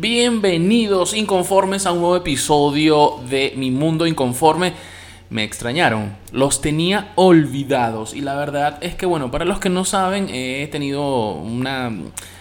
Bienvenidos inconformes a un nuevo episodio de Mi Mundo Inconforme. Me extrañaron, los tenía olvidados y la verdad es que bueno, para los que no saben, he tenido una,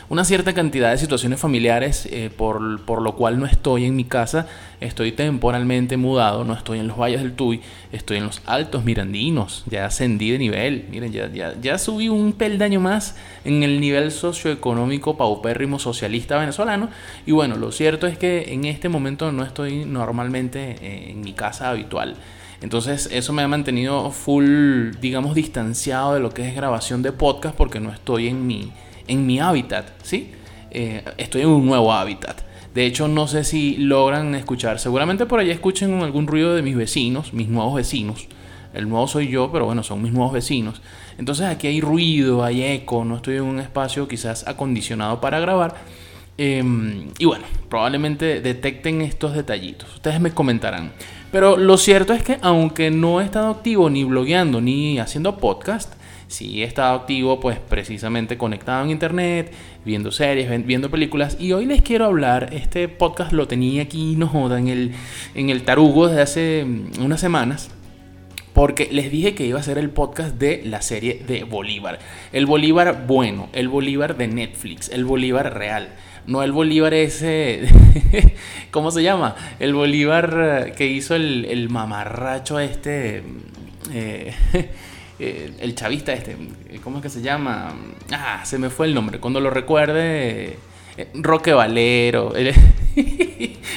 una cierta cantidad de situaciones familiares eh, por, por, lo cual no estoy en mi casa, estoy temporalmente mudado, no estoy en los valles del Tuy, estoy en los altos mirandinos, ya ascendí de nivel, miren, ya, ya, ya subí un peldaño más en el nivel socioeconómico paupérrimo socialista venezolano. Y bueno, lo cierto es que en este momento no estoy normalmente eh, en mi casa habitual. Entonces eso me ha mantenido full, digamos, distanciado de lo que es grabación de podcast porque no estoy en mi, en mi hábitat, ¿sí? Eh, estoy en un nuevo hábitat. De hecho, no sé si logran escuchar. Seguramente por allá escuchen algún ruido de mis vecinos, mis nuevos vecinos. El nuevo soy yo, pero bueno, son mis nuevos vecinos. Entonces aquí hay ruido, hay eco, no estoy en un espacio quizás acondicionado para grabar. Em, y bueno, probablemente detecten estos detallitos. Ustedes me comentarán. Pero lo cierto es que aunque no he estado activo ni blogueando ni haciendo podcast, sí he estado activo pues precisamente conectado en internet, viendo series, viendo películas y hoy les quiero hablar, este podcast lo tenía aquí, no joda, en el, en el tarugo desde hace mm, unas semanas. Porque les dije que iba a ser el podcast de la serie de Bolívar. El Bolívar bueno, el Bolívar de Netflix, el Bolívar real no el Bolívar ese, ¿cómo se llama? El Bolívar eh, que hizo el, mamarracho este, eh, eh, el chavista este, ¿cómo es que se llama? Ah, se me fue el nombre, cuando lo recuerde, Roque Valero, el,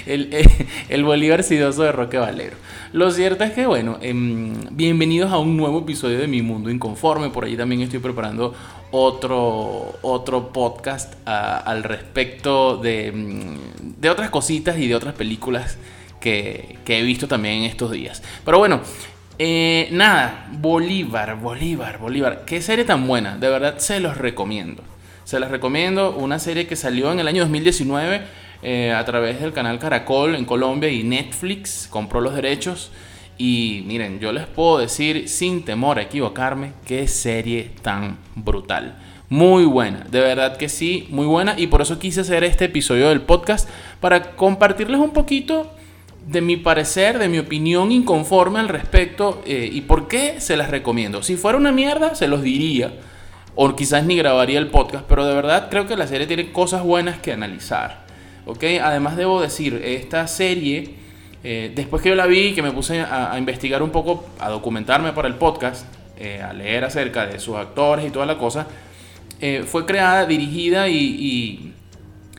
el, Bolívar sidoso de Roque Valero. Lo cierto es que, bueno, em, bienvenidos a un nuevo episodio de Mi Mundo Inconforme. Por ahí también estoy preparando otro, otro podcast ah, al respecto de, mm, de, otras cositas y de otras películas que, que, he visto también en estos días. Pero bueno, eh, nada, Bolívar, Bolívar, Bolívar. Qué serie tan buena, de verdad se los recomiendo. Se las recomiendo, una serie que salió en el año 2019 eh, a través del canal Caracol en Colombia y Netflix compró los derechos. Y miren, yo les puedo decir sin temor a equivocarme, qué serie tan brutal. Muy buena, de verdad que sí, muy buena. Y por eso quise hacer este episodio del podcast para compartirles un poquito de mi parecer, de mi opinión inconforme al respecto eh, y por qué se las recomiendo. Si fuera una mierda, se los diría. O quizás ni grabaría el podcast, pero de verdad creo que la serie tiene cosas buenas que analizar. ¿ok? Además debo decir, esta serie eh, después que yo la vi, que me puse a, investigar un poco, a documentarme para el podcast, eh, a leer acerca de sus actores y toda la cosa, fue creada, dirigida y,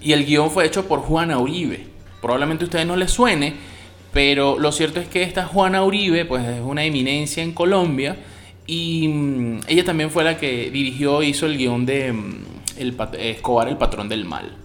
y, el guion fue hecho por Juana Uribe. Probablemente a ustedes no les suene, pero lo cierto es que esta Juana Uribe pues, es una eminencia en Colombia y mm, ella también fue la que dirigió hizo el guion de mm, Escobar, el patrón del mal.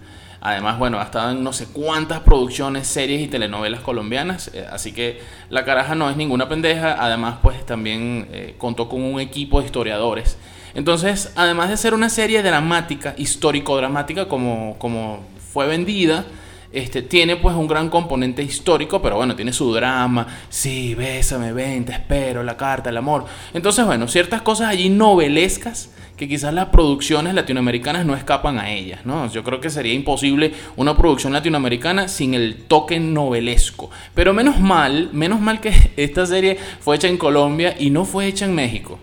Además, bueno, ha estado en no sé cuántas producciones, series y telenovelas colombianas. Eh, así que la caraja no es ninguna pendeja. Además, pues también eh, contó con un equipo de historiadores. Entonces, además de ser una serie dramática, histórico-dramática, como, como fue vendida, este, tiene pues un gran componente histórico, pero bueno, tiene su drama. Sí, bésame, ven, te espero, la carta, el amor. Entonces, bueno, ciertas cosas allí novelescas que quizás las producciones latinoamericanas no escapan a ellas, ¿no? Yo creo que sería imposible una producción latinoamericana sin el toque novelesco. Pero menos mal, menos mal que esta serie fue hecha en Colombia y no fue hecha en México.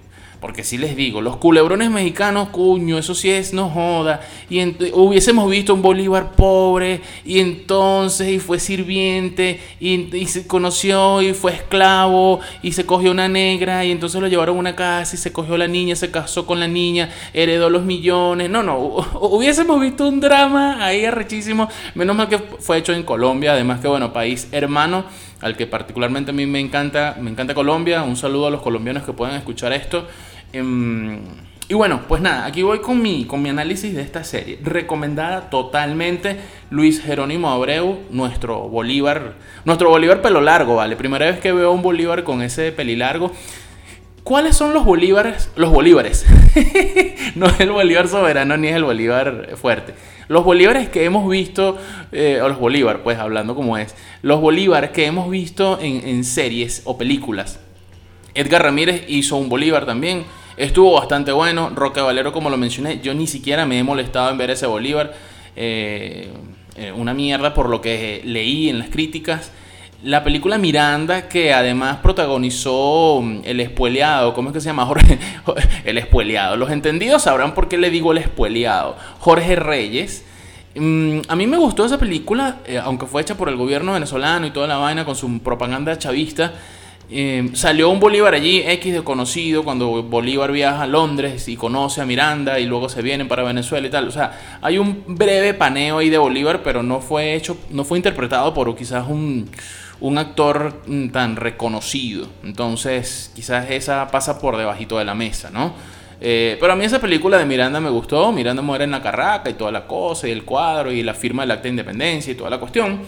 Porque si les digo, los culebrones mexicanos, cuño, eso sí es, no joda. Y hubiésemos visto un Bolívar pobre, y entonces, y fue sirviente, y, se conoció, y fue esclavo, y se cogió una negra, y entonces lo llevaron a una casa, y se cogió la niña, se casó con la niña, heredó los millones. No, no, hubiésemos visto un drama ahí arrechísimo. Menos mal que fue hecho en Colombia, además que, bueno, país hermano al que particularmente a mí me encanta, me encanta Colombia. Un saludo a los colombianos que puedan escuchar esto. Em, y bueno, pues nada, aquí voy con mi, con mi análisis de esta serie. Recomendada totalmente Luis Jerónimo Abreu, nuestro Bolívar, nuestro Bolívar pelo largo, ¿vale? Primera vez que veo un Bolívar con ese pelilargo. ¿Cuáles son los bolívares? Los bolívares. no es el bolívar soberano ni es el bolívar fuerte. Los bolívares que hemos visto, eh, o los bolívar, pues hablando como es, los bolívares que hemos visto en, en series o películas. Edgar Ramírez hizo un bolívar también. Estuvo bastante bueno. Roque Valero, como lo mencioné, yo ni siquiera me he molestado en ver ese Bolívar. Eh, eh, una mierda por lo que leí en las críticas. La película Miranda, que además protagonizó mm, el espueleado, ¿cómo es que se llama? Jorge, el espueleado. Los entendidos sabrán por qué le digo el espueleado. Jorge Reyes. Mm, a mí me gustó esa película, eh, aunque fue hecha por el gobierno venezolano y toda la vaina con su propaganda chavista. Eh, salió un Bolívar allí, X desconocido, cuando Bolívar viaja a Londres y conoce a Miranda y luego se vienen para Venezuela y tal. O sea, hay un breve paneo ahí de Bolívar, pero no fue hecho, no fue interpretado por quizás un, un actor mm, tan reconocido. Entonces, quizás esa pasa por debajito de la mesa, ¿no? Eh, pero a mí esa película de Miranda me gustó. Miranda muere en la carraca y toda la cosa, y el cuadro, y la firma del acta de independencia y toda la cuestión.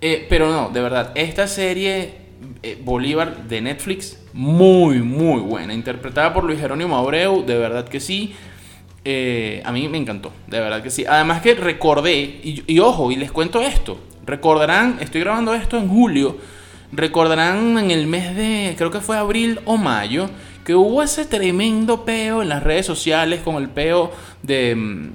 Eh, pero no, de verdad, esta serie eh, Bolívar de Netflix, muy, muy buena. Interpretada por Luis Jerónimo Abreu, de verdad que sí. Eh, a mí me encantó, de verdad que sí. Además que recordé, y, ojo, y les cuento esto, recordarán, estoy grabando esto en julio, recordarán en el mes de, creo que fue abril o mayo, que hubo ese tremendo peo en las redes sociales con el peo de, mm,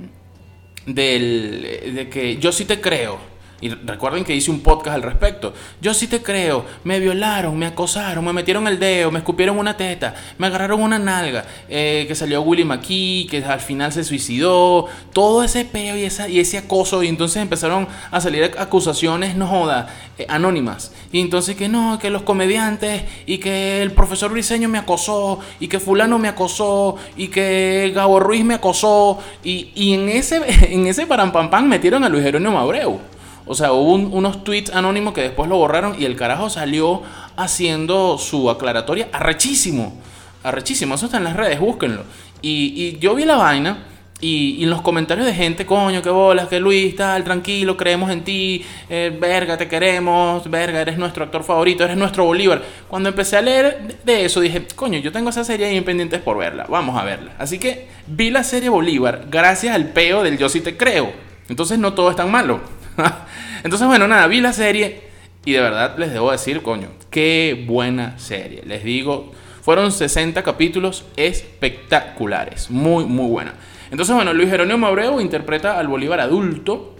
del, de que yo sí te creo y recuerden que hice un podcast al respecto. Yo sí te creo, me violaron, me acosaron, me metieron el dedo, me escupieron una teta, me agarraron una nalga, eh, que salió Willy McKee, que al final se suicidó, todo ese peo y, esa, y ese acoso. Y entonces empezaron a salir acusaciones, no joda, eh, anónimas. Y entonces que no, que los comediantes y que el profesor Briseño me acosó y que fulano me acosó y que Gabo Ruiz me acosó. Y, y en ese, en ese parampampán metieron a Luis Jerónimo Abreu. O sea, hubo unos tweets anónimos que después lo borraron y el carajo salió haciendo su aclaratoria arrechísimo. Arrechísimo. Eso está en las redes, búsquenlo. Y, yo vi la vaina. Y, en los comentarios de gente, coño, qué bolas, que Luis, tal, tranquilo, creemos en ti, eh, verga, te queremos, verga, eres nuestro actor favorito, eres nuestro Bolívar. Cuando empecé a leer de eso, dije, coño, yo tengo esa serie ahí pendientes por verla, vamos a verla. Así que vi la serie Bolívar gracias al peo del Yo sí te creo. Entonces no todo es tan malo. Entonces, bueno, nada, vi la serie y de verdad les debo decir, coño, qué buena serie. Les digo, fueron 60 capítulos espectaculares, muy, muy buena. Entonces, bueno, Luis Jerónimo Abreu interpreta al Bolívar adulto.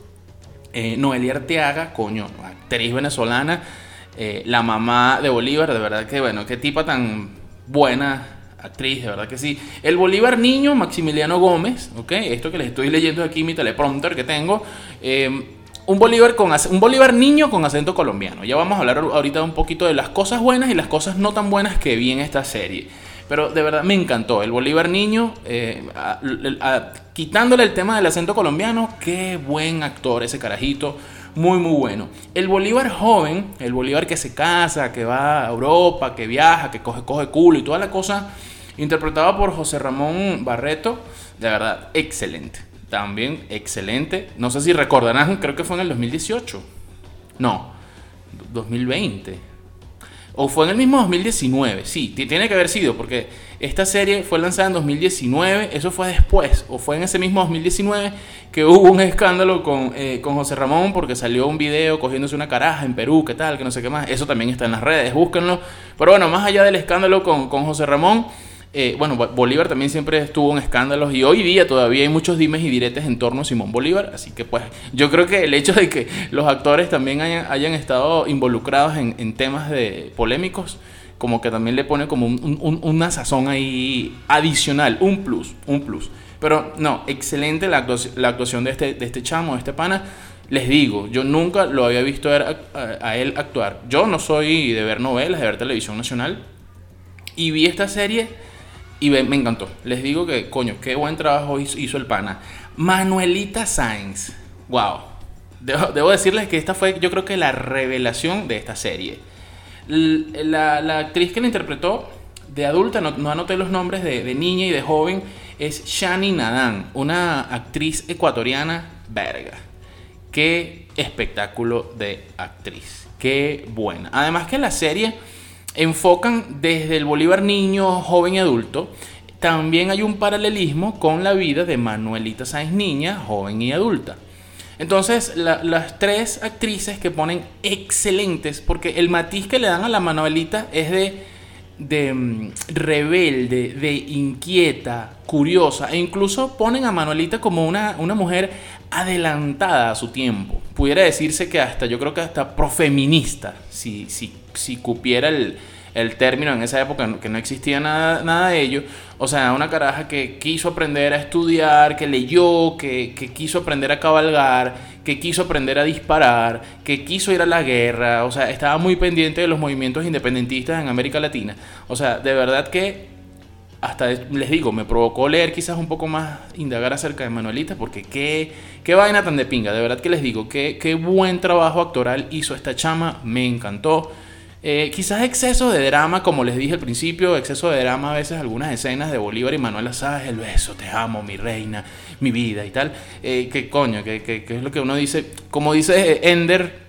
Eh, Noelia Arteaga, coño, actriz venezolana, eh, la mamá de Bolívar, de verdad que, bueno, qué tipa tan buena, actriz, de verdad que sí. El Bolívar niño, Maximiliano Gómez, ¿ok? Esto que les estoy leyendo aquí, mi teleprompter que tengo. Eh, un Bolívar, con, un Bolívar niño con acento colombiano. Ya vamos a hablar ahorita un poquito de las cosas buenas y las cosas no tan buenas que vi en esta serie. Pero de verdad me encantó. El Bolívar niño, eh, quitándole el tema del acento colombiano, qué buen actor ese carajito. Muy, muy bueno. El Bolívar joven, el Bolívar que se casa, que va a Europa, que viaja, que coge, coge culo y toda la cosa, interpretado por José Ramón Barreto, de verdad, excelente también excelente. No sé si recordarán, creo que fue en el 2018. No, 2020. O fue en el mismo 2019. Sí, tiene que haber sido, porque esta serie fue lanzada en 2019. Eso fue después, o fue en ese mismo 2019 que hubo un escándalo con, eh, con José Ramón, porque salió un video cogiéndose una caraja en Perú, qué tal, que no sé qué más. Eso también está en las redes, búsquenlo. Pero bueno, más allá del escándalo con, con José Ramón. Eh, bueno, Bolívar también siempre estuvo en escándalos y hoy día todavía hay muchos dimes y diretes en torno a Simón Bolívar, así que pues yo creo que el hecho de que los actores también hayan, estado involucrados en, temas de polémicos, como que también le pone como una sazón ahí adicional, un plus, un plus. Pero no, excelente la actuación, de, este, de este chamo, de este pana. Les digo, yo nunca lo había visto a, a él actuar. Yo no soy de ver novelas, de ver televisión nacional. Y vi esta serie y me, encantó. Les digo que, coño, qué buen trabajo hizo, el pana. Manuelita Sainz. Wow. Debo, decirles que esta fue, yo creo que la revelación de esta serie. La, actriz que la interpretó de adulta, no, anoté los nombres de, niña y de joven, es Shani Nadan, una actriz ecuatoriana verga. Qué espectáculo de actriz. Qué buena. Además que la serie enfocan desde el Bolívar niño, joven y adulto. También hay un paralelismo con la vida de Manuelita Sáenz niña, joven y adulta. Entonces, las tres actrices que ponen excelentes, porque el matiz que le dan a la Manuelita es de, de mm, rebelde, de inquieta, curiosa, e incluso ponen a Manuelita como una, una mujer adelantada a su tiempo. Pudiera decirse que hasta, yo creo que hasta profeminista, si, si, si cupiera el, el término en esa época, que no existía nada, nada de ello. O sea, una caraja que quiso aprender a estudiar, que leyó, que, que quiso aprender a cabalgar, que quiso aprender a disparar, que quiso ir a la guerra. O sea, estaba muy pendiente de los movimientos independentistas en América Latina. O sea, de verdad que hasta les digo, me provocó leer quizás un poco más, indagar acerca de Manuelita, porque qué, qué vaina tan de pinga, de verdad que les digo, qué, qué buen trabajo actoral hizo esta chama, me encantó. Eh, quizás exceso de drama, como les dije al principio, exceso de drama a veces algunas escenas de Bolívar y Manuela Sáez, el beso, te amo, mi reina, mi vida y tal. Eh, que coño, que, que, es lo que uno dice, como dice Ender,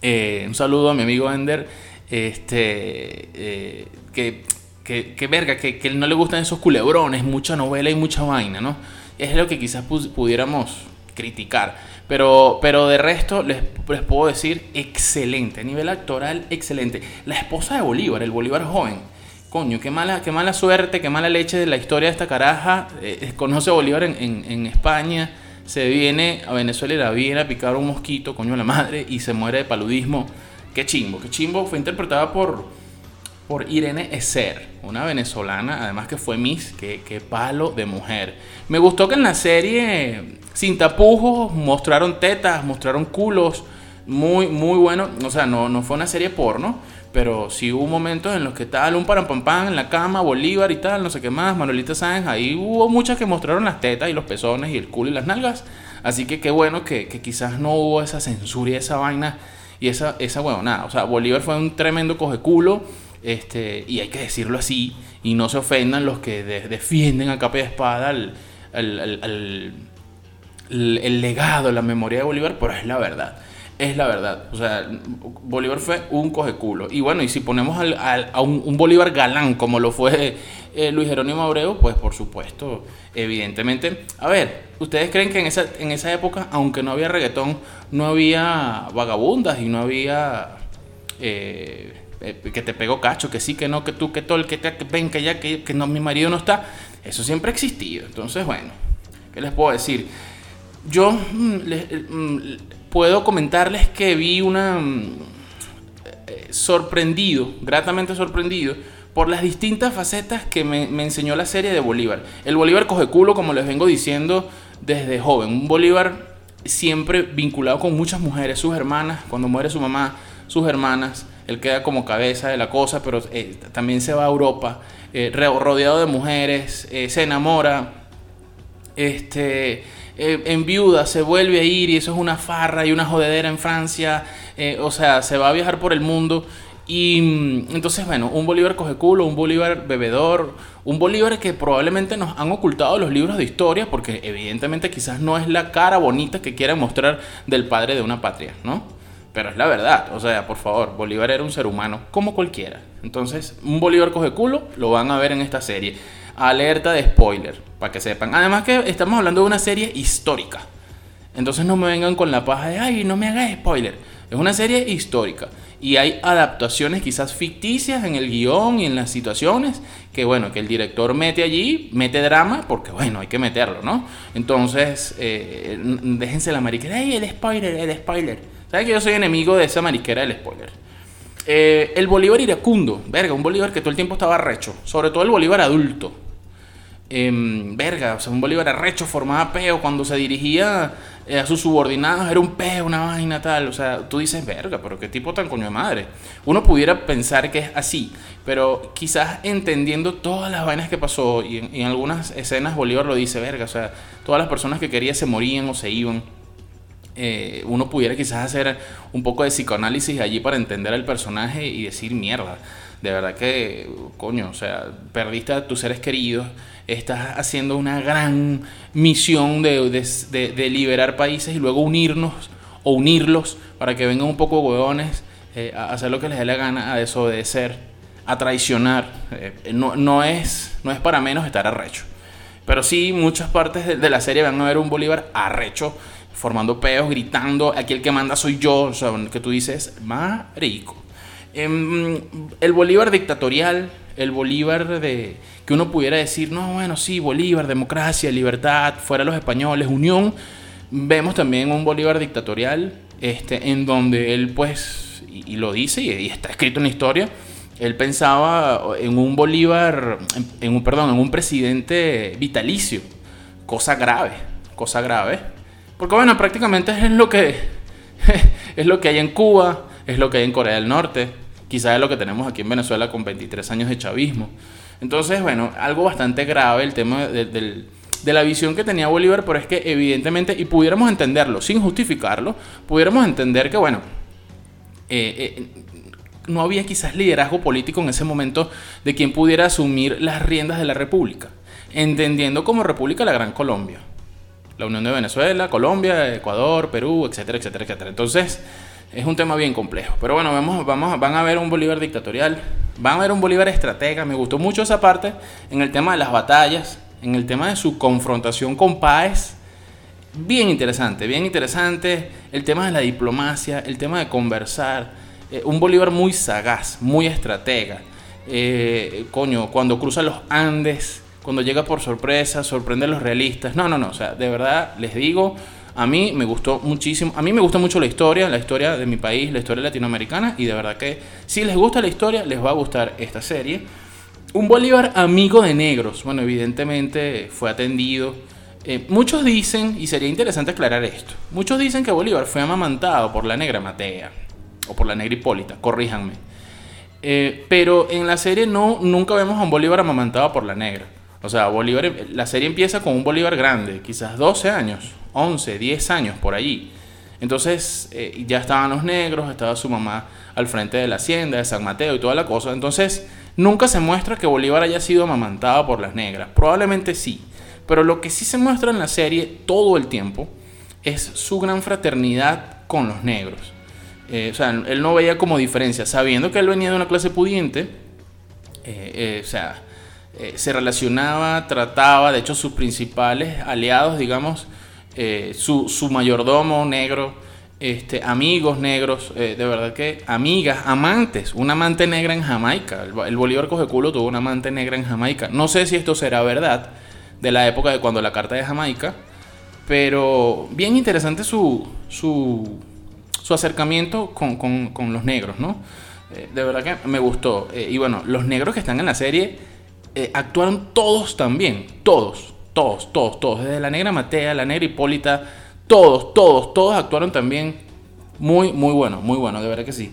eh, un saludo a mi amigo Ender, este, eh, que, que, verga, que, que no le gustan esos culebrones, mucha novela y mucha vaina, ¿no? Es lo que quizás pudiéramos criticar. Pero, pero de resto les, les, puedo decir excelente, a nivel actoral excelente. La esposa de Bolívar, el Bolívar joven. Coño, qué mala, qué mala suerte, qué mala leche de la historia de esta caraja. Eh, conoce a Bolívar en, en, en, España, se viene a Venezuela y la viene a picar un mosquito, coño la madre, y se muere de paludismo. Qué chimbo, qué chimbo. Fue interpretada por, por Irene Eser, una venezolana, además que fue Miss, qué, qué palo de mujer. Me gustó que en la serie sin tapujos, mostraron tetas, mostraron culos, muy, muy bueno. O sea, no, no fue una serie porno, pero sí hubo momentos en los que tal, un pam pam en la cama, Bolívar y tal, no sé qué más, Manuelita Sáenz, ahí hubo muchas que mostraron las tetas y los pezones y el culo y las nalgas. Así que qué bueno que, quizás no hubo esa censura y esa vaina y esa, esa nada. O sea, Bolívar fue un tremendo coge culo, este, y hay que decirlo así, y no se ofendan los que defienden a capa de espada al, al el, legado, la memoria de Bolívar, pero es la verdad. Es la verdad. O sea, Bolívar fue un coge culo. Y bueno, y si ponemos a un, Bolívar galán como lo fue eh, Luis Jerónimo Abreu, pues por supuesto, evidentemente. A ver, ¿ustedes creen que en esa, en esa época, aunque no había reggaetón, no había vagabundas y no había... Eh, eh, que te pegó cacho, que sí, que no, que tú, que todo, que, te, ven, que ya, que, que no, mi marido no está. Eso siempre ha existido. Entonces, bueno, ¿qué les puedo decir? Yo mm, mm, puedo comentarles que vi una... Mm, eh, sorprendido, gratamente sorprendido, por las distintas facetas que me, enseñó la serie de Bolívar. El Bolívar coge culo, como les vengo diciendo desde joven. Un Bolívar siempre vinculado con muchas mujeres, sus hermanas, cuando muere su mamá, sus hermanas. Él queda como cabeza de la cosa, pero eh, también se va a Europa, eh, rodeado de mujeres, se enamora. Este eh, en viuda, se vuelve a ir y eso es una farra y una jodedera en Francia, eh, o sea, se va a viajar por el mundo. Y mm, entonces, bueno, un Bolívar coge culo, un Bolívar bebedor, un Bolívar que probablemente nos han ocultado los libros de historia, porque evidentemente quizás no es la cara bonita que quieren mostrar del padre de una patria, ¿no? Pero es la verdad, o sea, por favor, Bolívar era un ser humano como cualquiera. Entonces, un Bolívar coge culo, lo van a ver en esta serie. Alerta de spoiler, para que sepan. Además que estamos hablando de una serie histórica. Entonces no me vengan con la paja de, ay, no me hagas spoiler. Es una serie histórica. Y hay adaptaciones quizás ficticias en el guion y en las situaciones que, bueno, que el director mete allí, mete drama, porque, bueno, hay que meterlo, ¿no? Entonces, eh, déjense la mariquera. ¡Ay, el spoiler, el spoiler! ¿Sabes que yo soy enemigo de esa mariquera del spoiler? Eh, el Bolívar iracundo, verga, un Bolívar que todo el tiempo estaba recho. Sobre todo el Bolívar adulto Em, verga, o sea, un Bolívar arrecho formaba peo cuando se dirigía eh, a sus subordinados, era un peo, una vaina tal, o sea, tú dices, verga, pero qué tipo tan coño de madre. Uno pudiera pensar que es así, pero quizás entendiendo todas las vainas que pasó, y en, algunas escenas Bolívar lo dice, verga, o sea, todas las personas que quería se morían o se iban. Eh, uno pudiera quizás hacer un poco de psicoanálisis allí para entender al personaje y decir mierda. De verdad que, coño, o sea, perdiste a tus seres queridos, estás haciendo una gran misión de, de, liberar países y luego unirnos o unirlos para que vengan un poco huevones eh, a hacer lo que les dé la gana, a desobedecer, a traicionar. Eh, no, no, es, no es para menos estar arrecho. Pero sí, muchas partes de, la serie van a ver un Bolívar arrecho, formando peos, gritando, aquí el que manda soy yo, o sea, que tú dices, marico. Em, el Bolívar dictatorial, el Bolívar de que uno pudiera decir, no, bueno, sí, Bolívar, democracia, libertad, fuera los españoles, unión. Vemos también un Bolívar dictatorial, este, en donde él, pues, y, lo dice, y, está escrito en la historia, él pensaba en un Bolívar, en, un, perdón, en un presidente vitalicio, cosa grave, cosa grave, porque bueno, prácticamente es lo que es lo que hay en Cuba, es lo que hay en Corea del Norte, quizás es lo que tenemos aquí en Venezuela con 23 años de chavismo. Entonces, bueno, algo bastante grave el tema de, la visión que tenía Bolívar, pero es que evidentemente, y pudiéramos entenderlo sin justificarlo, pudiéramos entender que, bueno, eh, eh, no había quizás liderazgo político en ese momento de quien pudiera asumir las riendas de la República, entendiendo como República la Gran Colombia. La Unión de Venezuela, Colombia, Ecuador, Perú, etcétera, etcétera, etcétera. Entonces, es un tema bien complejo. Pero bueno, vamos, vamos, van a ver un Bolívar dictatorial, van a ver un Bolívar estratega. Me gustó mucho esa parte en el tema de las batallas, en el tema de su confrontación con Páez. Bien interesante, bien interesante. El tema de la diplomacia, el tema de conversar. Eh, un Bolívar muy sagaz, muy estratega. Eh, coño, cuando cruza los Andes, cuando llega por sorpresa, sorprende a los realistas. No, no, no. O sea, de verdad les digo a mí me gustó muchísimo, a mí me gusta mucho la historia, la historia de mi país, la historia latinoamericana y de verdad que si les gusta la historia les va a gustar esta serie. Un Bolívar amigo de negros, bueno, evidentemente fue atendido. Eh, muchos dicen, y sería interesante aclarar esto, muchos dicen que Bolívar fue amamantado por la negra Matea o por la negra Hipólita, corríjanme. Eh, pero en la serie no, nunca vemos a un Bolívar amamantado por la negra. O sea, Bolívar, la serie empieza con un Bolívar grande, quizás 12 años, 11, 10 años por allí. Entonces eh, ya estaban los negros, estaba su mamá al frente de la hacienda de San Mateo y toda la cosa. Entonces nunca se muestra que Bolívar haya sido amamantado por las negras. Probablemente sí. Pero lo que sí se muestra en la serie todo el tiempo es su gran fraternidad con los negros. Eh, o sea, él no veía como diferencia, sabiendo que él venía de una clase pudiente. Eh, o sea, se relacionaba, trataba, de hecho sus principales aliados, digamos, eh, su, su, mayordomo negro, este, amigos negros, eh, de verdad que amigas, amantes, una amante negra en Jamaica. El, Bolívar Cogeculo tuvo una amante negra en Jamaica. No sé si esto será verdad de la época de cuando la carta de Jamaica, pero bien interesante su, su, su acercamiento con, con, con, los negros, ¿no? Eh, de verdad que me gustó. y bueno, los negros que están en la serie actuaron todos también, todos todos, todos, todos. Desde la negra Matea, la negra Hipólita, todos, todos, todos actuaron también muy, muy bueno, muy bueno, de verdad que sí.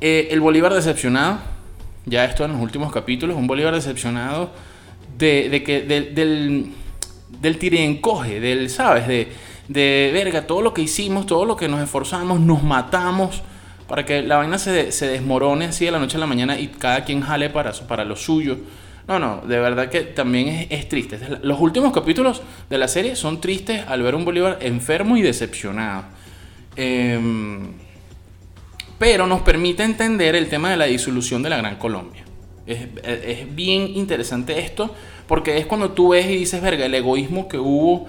Eh, el Bolívar decepcionado, ya esto en los últimos capítulos, un Bolívar decepcionado de, que del, del encoge, del, ¿sabes? De, de verga, todo lo que hicimos, todo lo que nos esforzamos, nos matamos para que la vaina se, se desmorone así de la noche a la mañana y cada quien jale para, para lo suyo. No, no, de verdad que también es, triste. Los últimos capítulos de la serie son tristes al ver un Bolívar enfermo y decepcionado. Em, pero nos permite entender el tema de la disolución de la Gran Colombia. Es, bien interesante esto, porque es cuando tú ves y dices, verga, el egoísmo que hubo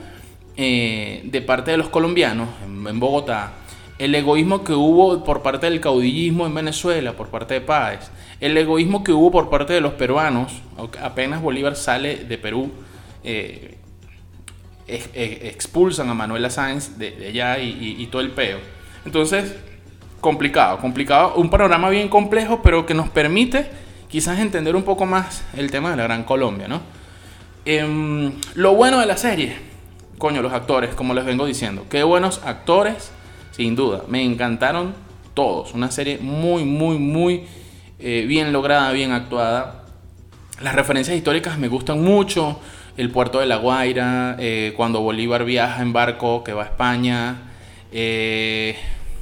eh, de parte de los colombianos en, Bogotá, el egoísmo que hubo por parte del caudillismo en Venezuela, por parte de Páez, el egoísmo que hubo por parte de los peruanos, apenas Bolívar sale de Perú, eh, expulsan a Manuela Sáenz de, allá y, todo el peo. Entonces, complicado, complicado, un panorama bien complejo, pero que nos permite quizás entender un poco más el tema de la Gran Colombia, ¿no? Em, lo bueno de la serie, coño, los actores, como les vengo diciendo, qué buenos actores, sin duda, me encantaron todos, una serie muy, muy, muy eh, bien lograda, bien actuada. Las referencias históricas me gustan mucho. El puerto de La Guaira, eh, cuando Bolívar viaja en barco que va a España. Eh,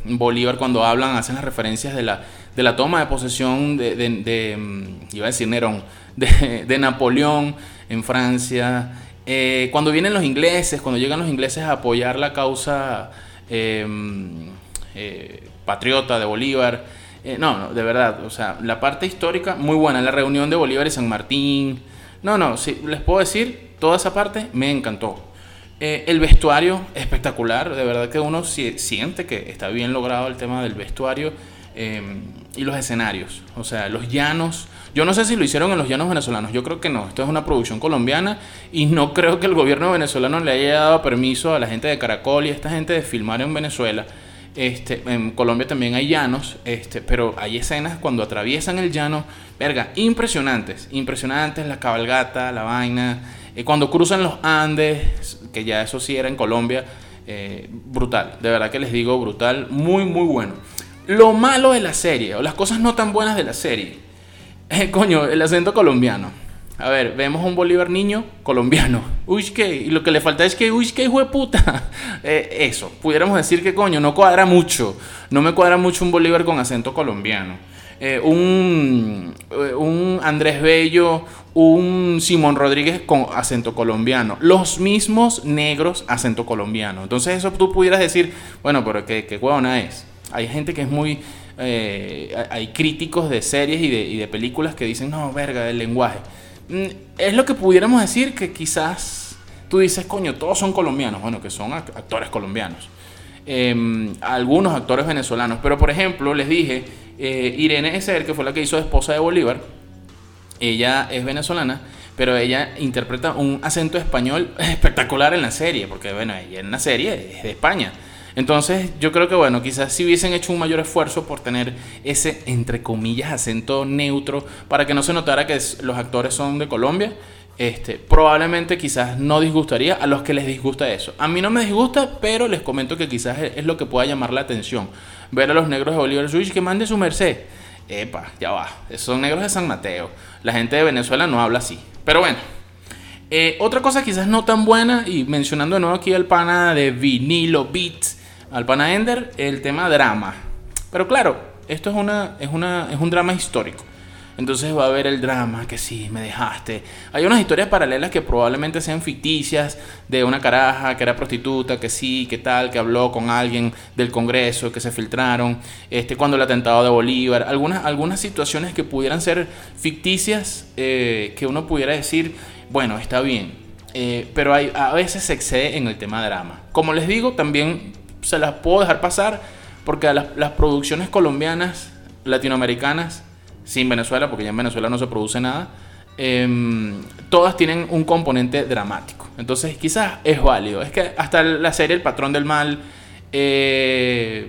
Bolívar cuando hablan hacen las referencias de la, de la toma de posesión de, mm, iba a decir de, Napoleón en Francia. Cuando vienen los ingleses, cuando llegan los ingleses a apoyar la causa mm, patriota de Bolívar. No, no, de verdad, o sea, la parte histórica muy buena, la reunión de Bolívar y San Martín. No, no, sí, les puedo decir, toda esa parte me encantó. Eh, el vestuario espectacular, de verdad que uno siente que está bien logrado el tema del vestuario em, y los escenarios, o sea, los llanos. Yo no sé si lo hicieron en los llanos venezolanos, yo creo que no, esto es una producción colombiana y no creo que el gobierno venezolano le haya dado permiso a la gente de Caracol y a esta gente de filmar en Venezuela. Este, en Colombia también hay llanos, este, pero hay escenas cuando atraviesan el llano, verga, impresionantes, impresionantes, la cabalgata, la vaina, eh, cuando cruzan los Andes, que ya eso sí era en Colombia, eh, brutal, de verdad que les digo brutal, muy muy bueno. Lo malo de la serie, o las cosas no tan buenas de la serie, coño, el acento colombiano. A ver, vemos un Bolívar niño colombiano. Uy, que, y lo que le falta es que, uy, que hijo de puta. Eh, eso, pudiéramos decir que coño, no cuadra mucho. No me cuadra mucho un Bolívar con acento colombiano. Eh, un, un Andrés Bello, un Simón Rodríguez con acento colombiano. Los mismos negros acento colombiano. Entonces eso tú pudieras decir, bueno, pero qué, qué huevona es. Hay gente que es muy... Eh, hay críticos de series y de, y de, películas que dicen, no, verga, el lenguaje. Mm, es lo que pudiéramos decir que quizás tú dices, coño, todos son colombianos. Bueno, que son actores colombianos. Em, algunos actores venezolanos. Pero por ejemplo, les dije, eh, Irene Eser, que fue la que hizo esposa de Bolívar, ella es venezolana, pero ella interpreta un acento español espectacular en la serie, porque bueno, ella en la serie es de España. Entonces yo creo que bueno, quizás si hubiesen hecho un mayor esfuerzo por tener ese, entre comillas, acento neutro, para que no se notara que los actores son de Colombia, este, probablemente quizás no disgustaría a los que les disgusta eso. A mí no me disgusta, pero les comento que quizás es lo que pueda llamar la atención. Ver a los negros de Bolívar Switch que mande su merced. Epa, ya va. Son negros de San Mateo. La gente de Venezuela no habla así. Pero bueno. Eh, otra cosa quizás no tan buena, y mencionando de nuevo aquí al pana de vinilo beats, al pana Ender, el tema drama. Pero claro, esto es, una, es, una, es un drama histórico. Entonces va a haber el drama, que sí, me dejaste. Hay unas historias paralelas que probablemente sean ficticias, de una caraja que era prostituta, que sí, que tal, que habló con alguien del Congreso, que se filtraron, este, cuando el atentado de Bolívar, algunas, algunas situaciones que pudieran ser ficticias, eh, que uno pudiera decir, bueno, está bien, eh, pero hay, a veces se excede en el tema drama. Como les digo, también se las puedo dejar pasar, porque las, las producciones colombianas, latinoamericanas, sin Venezuela, porque ya en Venezuela no se produce nada, em, todas tienen un componente dramático. Entonces quizás es válido. Es que hasta la serie El Patrón del Mal eh,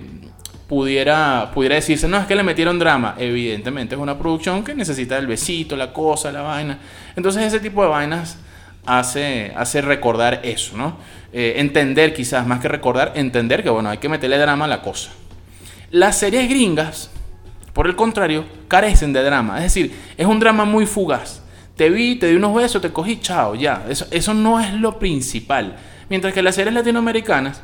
pudiera, pudiera decirse, no, es que le metieron drama. Evidentemente es una producción que necesita el besito, la cosa, la vaina. Entonces ese tipo de vainas hace, hace recordar eso, ¿no? Eh, entender quizás, más que recordar, entender que, bueno, hay que meterle drama a la cosa. Las series gringas por el contrario, carecen de drama. Es decir, es un drama muy fugaz. Te vi, te di unos besos, te cogí, chao, ya. Eso, eso no es lo principal. Mientras que las series latinoamericanas,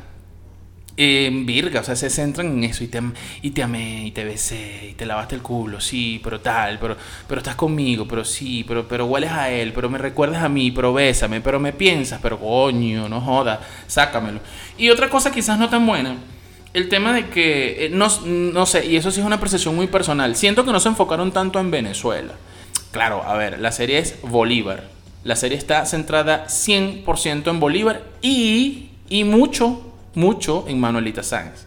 eh, virga, o sea, se centran en eso y te, y te amé, y te besé, y te lavaste el culo, sí, pero tal, pero, pero estás conmigo, pero sí, pero, pero hueles a él, pero me recuerdas a mí, pero bésame, pero me piensas, pero coño, no jodas, sácamelo. Y otra cosa quizás no tan buena el tema de que, eh, no, no, sé, y eso sí es una percepción muy personal, siento que no se enfocaron tanto en Venezuela. Claro, a ver, la serie es Bolívar. La serie está centrada 100% en Bolívar y, y mucho, mucho en Manuelita Sáenz.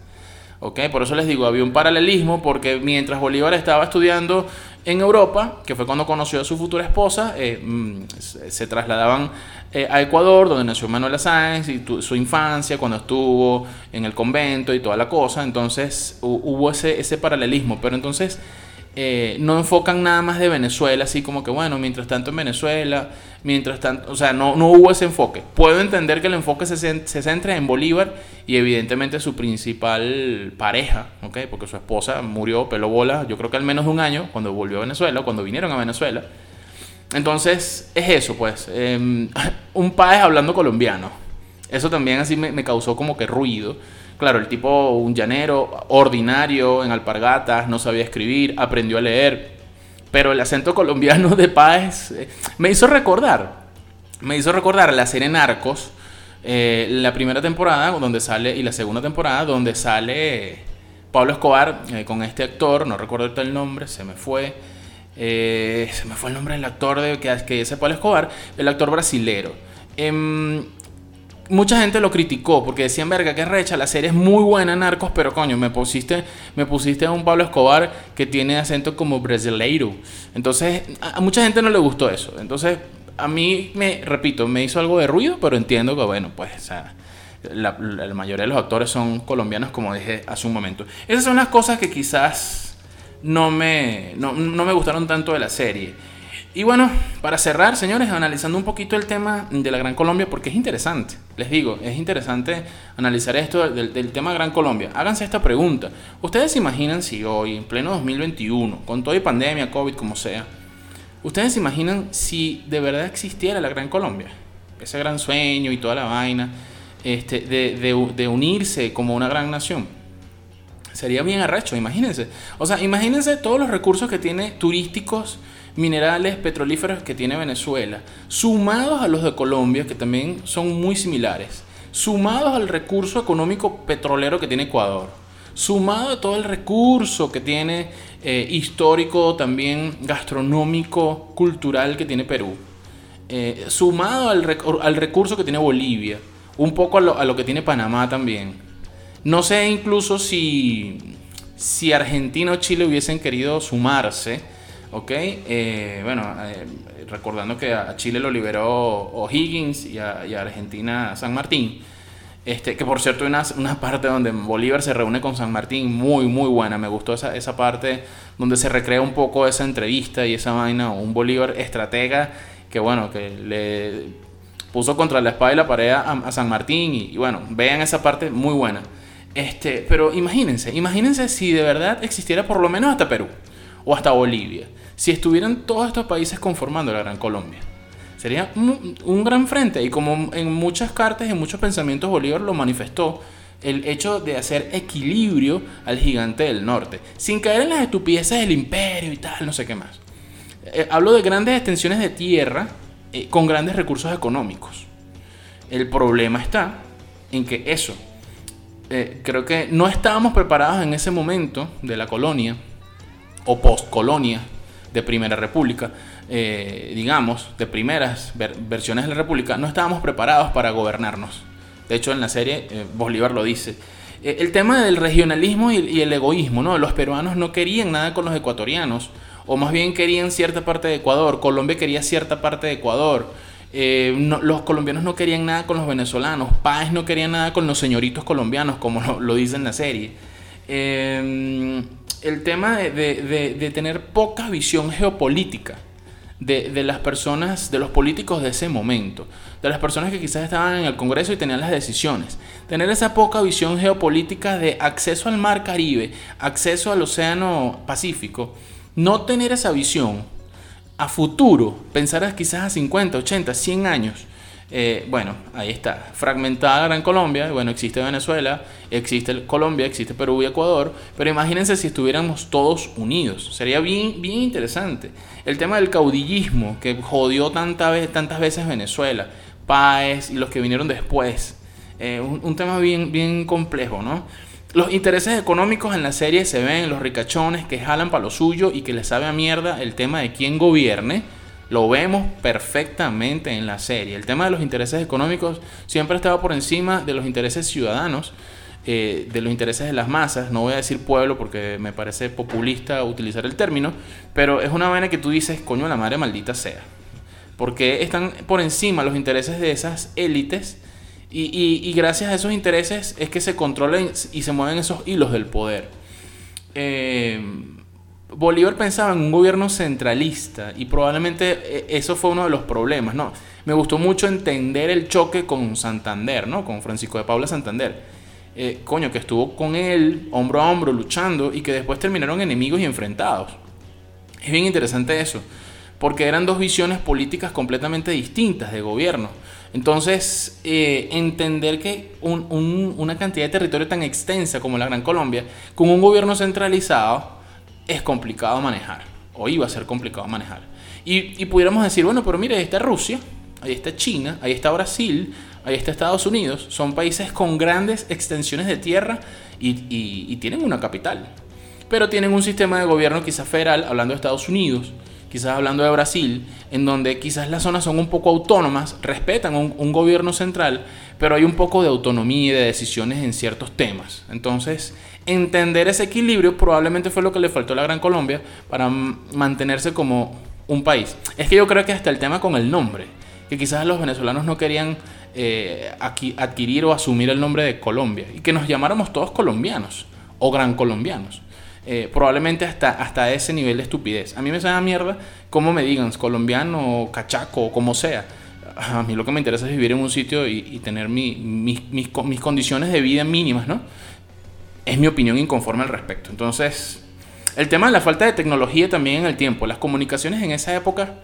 ¿Ok? Por eso les digo, había un paralelismo porque mientras Bolívar estaba estudiando en Europa, que fue cuando conoció a su futura esposa, eh, mm, se, trasladaban eh, a Ecuador, donde nació Manuela Sáenz y su infancia, cuando estuvo en el convento y toda la cosa. Entonces hubo ese paralelismo. Pero entonces eh, no enfocan nada más de Venezuela, así como que, bueno, mientras tanto en Venezuela, mientras tanto, o sea, no, no hubo ese enfoque. Puedo entender que el enfoque se, se centre en Bolívar y evidentemente su principal pareja, ¿ok? Porque su esposa murió, pelo bola, yo creo que al menos de un año, cuando volvió a Venezuela, cuando vinieron a Venezuela. Entonces, es eso, pues, em, un país hablando colombiano. Eso también así me, me causó como que ruido. Claro, el tipo, un llanero, ordinario, en alpargatas, no sabía escribir, aprendió a leer. Pero el acento colombiano de Páez eh, me hizo recordar, me hizo recordar la serie Narcos, eh, la primera temporada donde sale y la segunda temporada donde sale Pablo Escobar eh, con este actor, no recuerdo el nombre, se me fue. se me fue el nombre del actor de, que, que es Pablo Escobar, el actor brasilero. Mucha gente lo criticó porque decían, verga, que recha, la serie es muy buena, Narcos, pero coño, me pusiste, me pusiste a un Pablo Escobar que tiene acento como brasileiro. Entonces, a, mucha gente no le gustó eso. Entonces, a mí, me repito, me hizo algo de ruido, pero entiendo que, bueno, pues, la, mayoría de los actores son colombianos, como dije hace un momento. Esas son las cosas que quizás no me, no me gustaron tanto de la serie. Y bueno, para cerrar, señores, analizando un poquito el tema de la Gran Colombia, porque es interesante, les digo, es interesante analizar esto del, tema Gran Colombia. Háganse esta pregunta. ¿Ustedes se imaginan si hoy, en pleno 2021, con toda pandemia, COVID, como sea, ¿ustedes se imaginan si de verdad existiera la Gran Colombia? Ese gran sueño y toda la vaina este, de, de unirse como una gran nación. Sería bien arrecho, imagínense. O sea, imagínense todos los recursos que tiene turísticos minerales petrolíferos que tiene Venezuela, sumados a los de Colombia, que también son muy similares, sumados al recurso económico petrolero que tiene Ecuador, sumado a todo el recurso que tiene eh, histórico, también gastronómico, cultural que tiene Perú, eh, sumado al, recurso que tiene Bolivia, un poco a lo, a lo, que tiene Panamá también. No sé incluso si, si Argentina o Chile hubiesen querido sumarse, ¿ok? Eh, bueno, eh, recordando que a Chile lo liberó O'Higgins y a, Argentina San Martín. Este, que por cierto hay una, una, parte donde Bolívar se reúne con San Martín muy muy buena, me gustó esa, esa parte donde se recrea un poco esa entrevista y esa vaina, un Bolívar estratega que bueno, que le puso contra la espada y la pared a, San Martín y, y, bueno, vean esa parte muy buena. Este, pero imagínense, imagínense si de verdad existiera por lo menos hasta Perú o hasta Bolivia si estuvieran todos estos países conformando la Gran Colombia. Sería un, gran frente y como en muchas cartas y en muchos pensamientos Bolívar lo manifestó, el hecho de hacer equilibrio al gigante del norte, sin caer en las estupideces del imperio y tal, no sé qué más. Eh, hablo de grandes extensiones de tierra eh, con grandes recursos económicos. El problema está en que eso, eh, creo que no estábamos preparados en ese momento de la colonia o postcolonia de Primera República, eh, digamos, de primeras versiones de la República, no estábamos preparados para gobernarnos. De hecho, en la serie eh, Bolívar lo dice. Eh, el tema del regionalismo y, el egoísmo, ¿no? Los peruanos no querían nada con los ecuatorianos, o más bien querían cierta parte de Ecuador, Colombia quería cierta parte de Ecuador. los colombianos no querían nada con los venezolanos, Páez no quería nada con los señoritos colombianos, como lo, lo dice en la serie. El tema de, tener poca visión geopolítica de, las personas, de los políticos de ese momento, de las personas que quizás estaban en el Congreso y tenían las decisiones. Tener esa poca visión geopolítica de acceso al mar Caribe, acceso al Océano Pacífico, no tener esa visión a futuro, pensar quizás a 50, 80, 100 años, eh, bueno, ahí está, fragmentada Gran Colombia, bueno, existe Venezuela, existe Colombia, existe Perú y Ecuador, pero imagínense si estuviéramos todos unidos, sería bien, bien interesante. El tema del caudillismo que jodió tantas veces Venezuela, Páez y los que vinieron después, eh, un, tema bien, bien complejo, ¿no? Los intereses económicos en la serie se ven, los ricachones que jalan para lo suyo y que les sabe a mierda el tema de quién gobierne lo vemos perfectamente en la serie. El tema de los intereses económicos siempre estaba por encima de los intereses ciudadanos, eh, de los intereses de las masas. No voy a decir pueblo porque me parece populista utilizar el término, pero es una vaina que tú dices, coño, la madre maldita sea. Porque están por encima los intereses de esas élites y, gracias a esos intereses es que se controlan y se mueven esos hilos del poder. Eh, Bolívar pensaba en un gobierno centralista y probablemente eh, eso fue uno de los problemas, ¿no? Me gustó mucho entender el choque con Santander, ¿no? Con Francisco de Paula Santander. Eh, coño, que estuvo con él hombro a hombro luchando y que después terminaron enemigos y enfrentados. Es bien interesante eso. porque eran dos visiones políticas completamente distintas de gobierno. Entonces, eh, entender que una cantidad de territorio tan extensa como la Gran Colombia, con un gobierno centralizado, es complicado manejar, o iba a ser complicado manejar. Y, y pudiéramos decir, bueno, pero mire, ahí está Rusia, ahí está China, ahí está Brasil, ahí está Estados Unidos, son países con grandes extensiones de tierra y, tienen una capital. Pero tienen un sistema de gobierno quizás federal, hablando de Estados Unidos, quizás hablando de Brasil, en donde quizás las zonas son un poco autónomas, respetan un, gobierno central, pero hay un poco de autonomía y de decisiones en ciertos temas. Entonces, entender ese equilibrio probablemente fue lo que le faltó a la Gran Colombia para mantenerse como un país. Es que yo creo que hasta el tema con el nombre, que quizás los venezolanos no querían eh, adquirir o asumir el nombre de Colombia y que nos llamáramos todos colombianos o gran colombianos. Eh, probablemente hasta, hasta ese nivel de estupidez. A mí me suena mierda como me digan colombiano, cachaco, como sea. A mí lo que me interesa es vivir en un sitio y, tener mis, mis, condiciones de vida mínimas, ¿no? Es mi opinión inconforme al respecto. Entonces, el tema de la falta de tecnología también en el tiempo. Las comunicaciones en esa época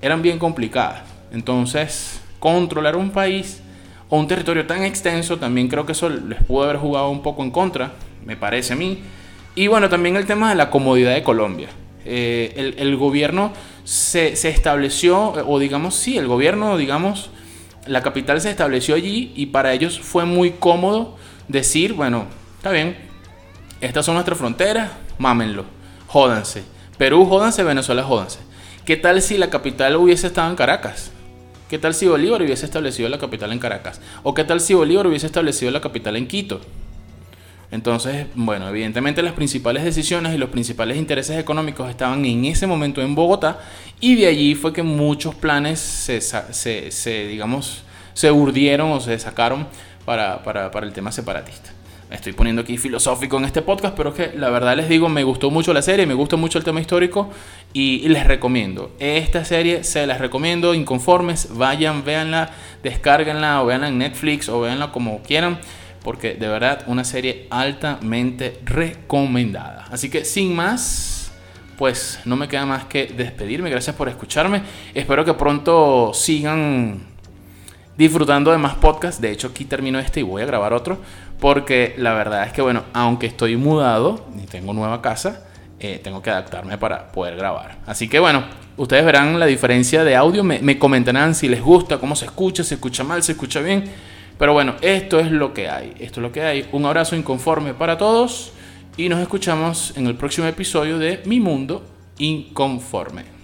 eran bien complicadas. Entonces, controlar un país o un territorio tan extenso, también creo que eso les pudo haber jugado un poco en contra, me parece a mí. Y bueno, también el tema de la comodidad de Colombia. Eh, el, gobierno se, se, estableció, o digamos, sí, el gobierno, digamos, la capital se estableció allí y para ellos fue muy cómodo decir, bueno, está bien, estas son nuestras fronteras, mámenlo, jódanse. Perú, jódanse, Venezuela, jódanse. ¿Qué tal si la capital hubiese estado en Caracas? ¿Qué tal si Bolívar hubiese establecido la capital en Caracas? ¿O qué tal si Bolívar hubiese establecido la capital en Quito? Entonces, bueno, evidentemente las principales decisiones y los principales intereses económicos estaban en ese momento en Bogotá y de allí fue que muchos planes se, digamos, se urdieron o se sacaron para el tema separatista estoy poniendo aquí filosófico en este podcast, pero es que la verdad les digo, me gustó mucho la serie, me gusta mucho el tema histórico y, les recomiendo. Esta serie se las recomiendo, inconformes, vayan, véanla, descárguenla o véanla en Netflix o véanla como quieran, porque de verdad una serie altamente recomendada. Así que sin más, pues no me queda más que despedirme. Gracias por escucharme. Espero que pronto sigan disfrutando de más podcasts. De hecho, aquí termino este y voy a grabar otro porque la verdad es que, bueno, aunque estoy mudado y tengo nueva casa, eh, tengo que adaptarme para poder grabar. Así que, bueno, ustedes verán la diferencia de audio. Me, comentarán si les gusta, cómo se escucha, se escucha mal, se escucha bien. Pero bueno, esto es lo que hay. Esto es lo que hay. Un abrazo inconforme para todos. Y nos escuchamos en el próximo episodio de Mi Mundo Inconforme.